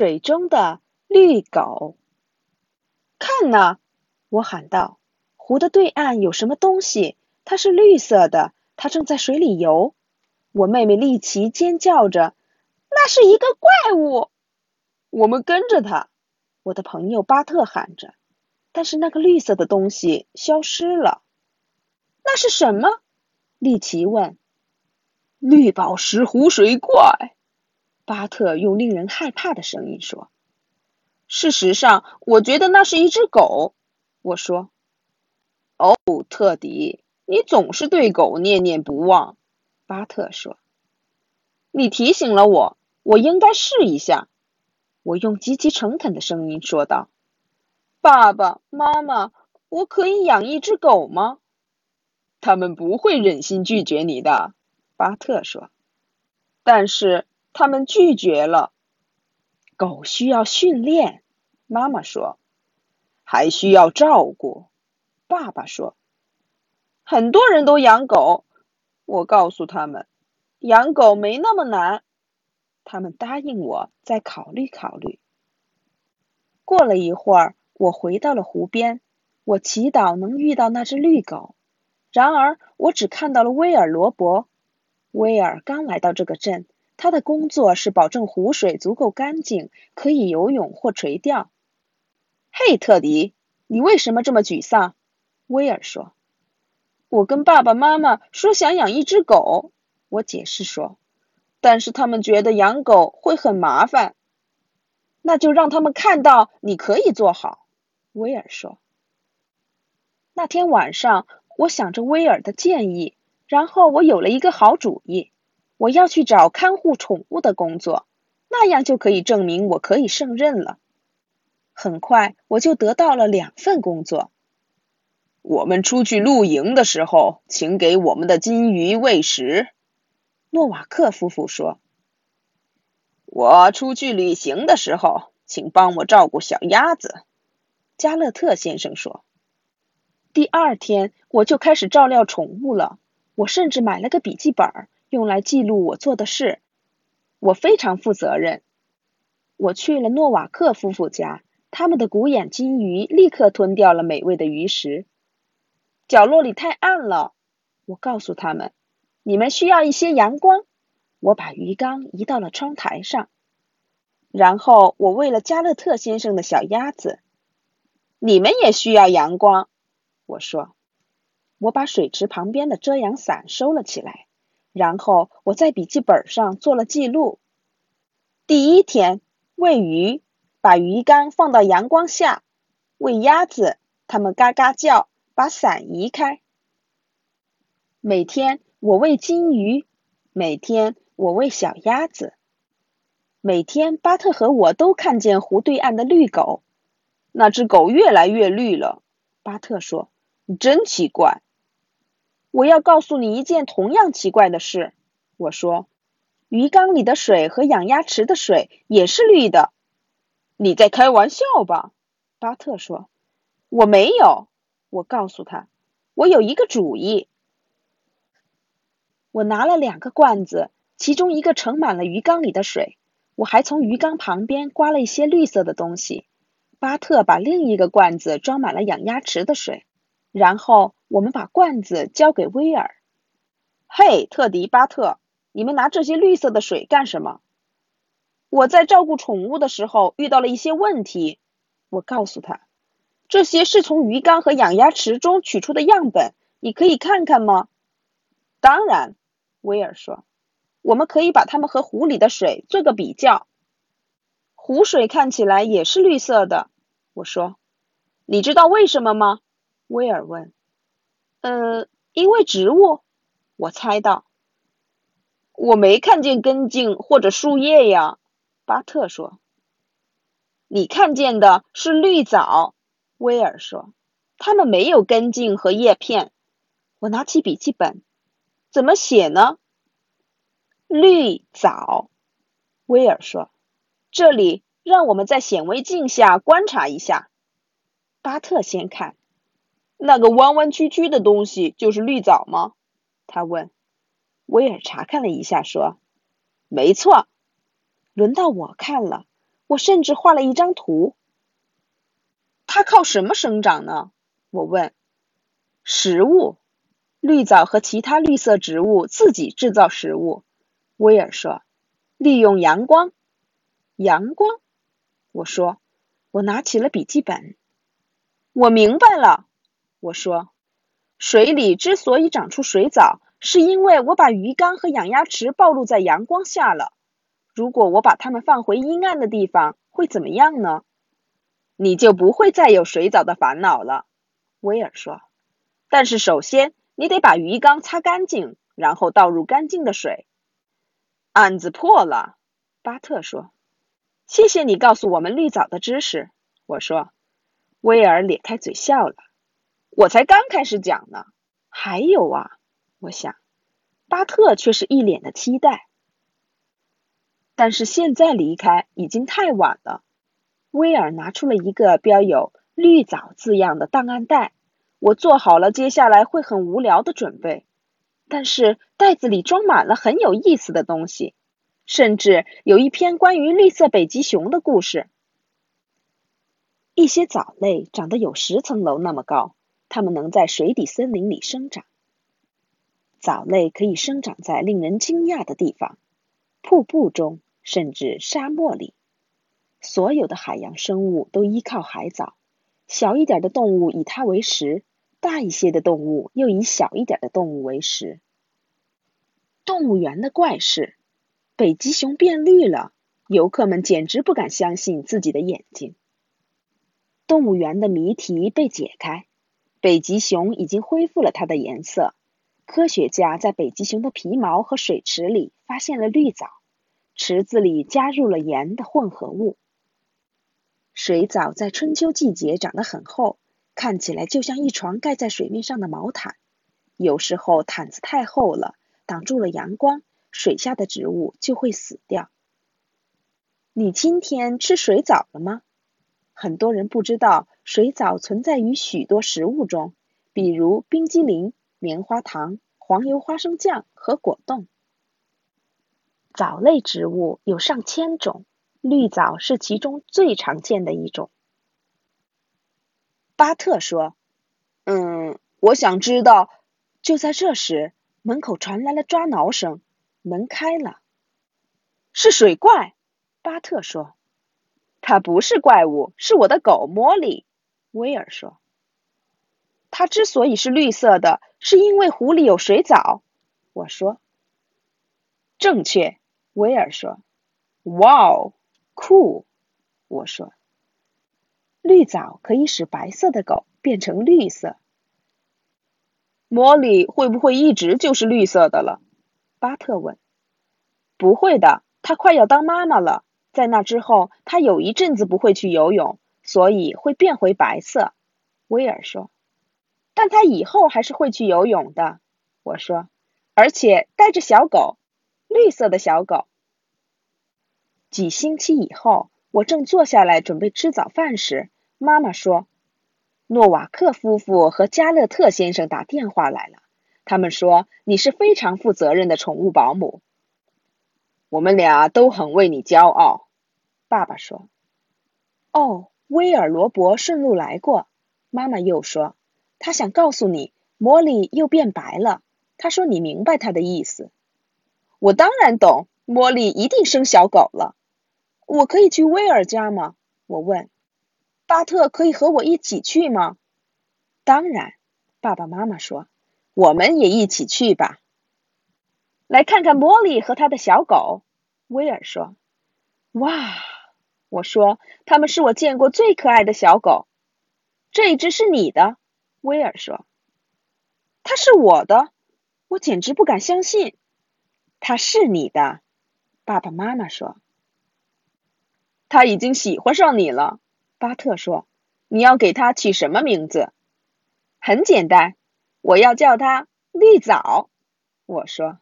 水中的绿狗。看呐！我喊道：“湖的对岸有什么东西？它是绿色的，它正在水里游。”我妹妹丽奇尖叫着：“那是一个怪物！”我们跟着它。我的朋友巴特喊着。但是那个绿色的东西消失了。那是什么？丽奇问。绿宝石湖水怪，巴特用令人害怕的声音说。事实上，我觉得那是一只狗。我说。哦，特迪，你总是对狗念念不忘。巴特说。你提醒了我，我应该试一下。我用极其诚恳的声音说道。爸爸妈妈，我可以养一只狗吗？他们不会忍心拒绝你的，巴特说。但是他们拒绝了。狗需要训练，妈妈说。还需要照顾，爸爸说。很多人都养狗，我告诉他们，养狗没那么难。他们答应我再考虑考虑。过了一会儿。我回到了湖边，我祈祷能遇到那只绿狗。然而，我只看到了威尔·罗伯。威尔刚来到这个镇，他的工作是保证湖水足够干净，可以游泳或垂钓。嘿，特迪，你为什么这么沮丧？威尔说：“我跟爸爸妈妈说想养一只狗。”我解释说：“但是他们觉得养狗会很麻烦。”那就让他们看到你可以做好。威尔说：“那天晚上，我想着威尔的建议，然后我有了一个好主意。我要去找看护宠物的工作，那样就可以证明我可以胜任了。很快，我就得到了两份工作。我们出去露营的时候，请给我们的金鱼喂食。”诺瓦克夫妇说。“我出去旅行的时候，请帮我照顾小鸭子。”加勒特先生说：“第二天我就开始照料宠物了。我甚至买了个笔记本，用来记录我做的事。我非常负责任。我去了诺瓦克夫妇家，他们的古眼金鱼立刻吞掉了美味的鱼食。角落里太暗了，我告诉他们，你们需要一些阳光。我把鱼缸移到了窗台上，然后我喂了加勒特先生的小鸭子。”你们也需要阳光，我说。我把水池旁边的遮阳伞收了起来，然后我在笔记本上做了记录。第一天，喂鱼，把鱼缸放到阳光下；喂鸭子，它们嘎嘎叫，把伞移开。每天我喂金鱼，每天我喂小鸭子，每天巴特和我都看见湖对岸的绿狗。那只狗越来越绿了，巴特说：“真奇怪。”我要告诉你一件同样奇怪的事，我说：“鱼缸里的水和养鸭池的水也是绿的。”你在开玩笑吧？巴特说：“我没有。”我告诉他：“我有一个主意。”我拿了两个罐子，其中一个盛满了鱼缸里的水。我还从鱼缸旁边刮了一些绿色的东西。巴特把另一个罐子装满了养鸭池的水，然后我们把罐子交给威尔。嘿，特迪、巴特，你们拿这些绿色的水干什么？我在照顾宠物的时候遇到了一些问题。我告诉他，这些是从鱼缸和养鸭池中取出的样本，你可以看看吗？当然，威尔说，我们可以把它们和湖里的水做个比较。湖水看起来也是绿色的，我说。你知道为什么吗？威尔问。呃，因为植物，我猜到。我没看见根茎或者树叶呀，巴特说。你看见的是绿藻，威尔说。它们没有根茎和叶片。我拿起笔记本，怎么写呢？绿藻，威尔说。这里，让我们在显微镜下观察一下。巴特先看，那个弯弯曲曲的东西就是绿藻吗？他问。威尔查看了一下，说：“没错。”轮到我看了，我甚至画了一张图。它靠什么生长呢？我问。食物。绿藻和其他绿色植物自己制造食物。威尔说：“利用阳光。”阳光。我说。我拿起了笔记本。我明白了。我说：“水里之所以长出水藻，是因为我把鱼缸和养鸭池暴露在阳光下了。如果我把它们放回阴暗的地方，会怎么样呢？你就不会再有水藻的烦恼了。”威尔说。“但是首先，你得把鱼缸擦干净，然后倒入干净的水。”案子破了，巴特说。“谢谢你告诉我们绿藻的知识。”我说。威尔咧开嘴笑了。我才刚开始讲呢，还有啊，我想，巴特却是一脸的期待。但是现在离开已经太晚了。威尔拿出了一个标有“绿藻”字样的档案袋，我做好了接下来会很无聊的准备。但是袋子里装满了很有意思的东西，甚至有一篇关于绿色北极熊的故事。一些藻类长得有十层楼那么高。它们能在水底森林里生长。藻类可以生长在令人惊讶的地方，瀑布中，甚至沙漠里。所有的海洋生物都依靠海藻。小一点的动物以它为食，大一些的动物又以小一点的动物为食。动物园的怪事：北极熊变绿了，游客们简直不敢相信自己的眼睛。动物园的谜题被解开。北极熊已经恢复了它的颜色。科学家在北极熊的皮毛和水池里发现了绿藻，池子里加入了盐的混合物。水藻在春秋季节长得很厚，看起来就像一床盖在水面上的毛毯。有时候毯子太厚了，挡住了阳光，水下的植物就会死掉。你今天吃水藻了吗？很多人不知道。水藻存在于许多食物中，比如冰激凌、棉花糖、黄油花生酱和果冻。藻类植物有上千种，绿藻是其中最常见的一种。巴特说：“嗯，我想知道。”就在这时，门口传来了抓挠声，门开了。是水怪，巴特说：“它不是怪物，是我的狗莫莉。”威尔说：“它之所以是绿色的，是因为湖里有水藻。”我说：“正确。”威尔说：“哇哦，酷！”我说：“绿藻可以使白色的狗变成绿色。”茉莉会不会一直就是绿色的了？巴特问。“不会的，它快要当妈妈了。在那之后，它有一阵子不会去游泳。”所以会变回白色，威尔说。但他以后还是会去游泳的，我说，而且带着小狗，绿色的小狗。几星期以后，我正坐下来准备吃早饭时，妈妈说，诺瓦克夫妇和加勒特先生打电话来了，他们说你是非常负责任的宠物保姆。我们俩都很为你骄傲，爸爸说。哦。威尔罗伯顺路来过，妈妈又说，他想告诉你，茉莉又变白了。他说你明白他的意思。我当然懂，茉莉一定生小狗了。我可以去威尔家吗？我问。巴特可以和我一起去吗？当然，爸爸妈妈说，我们也一起去吧。来看看茉莉和他的小狗。威尔说。哇。我说：“它们是我见过最可爱的小狗。”这一只是你的，威尔说。“它是我的。”我简直不敢相信。“它是你的。”爸爸妈妈说。“他已经喜欢上你了。”巴特说。“你要给它起什么名字？”“很简单，我要叫它绿藻。”我说。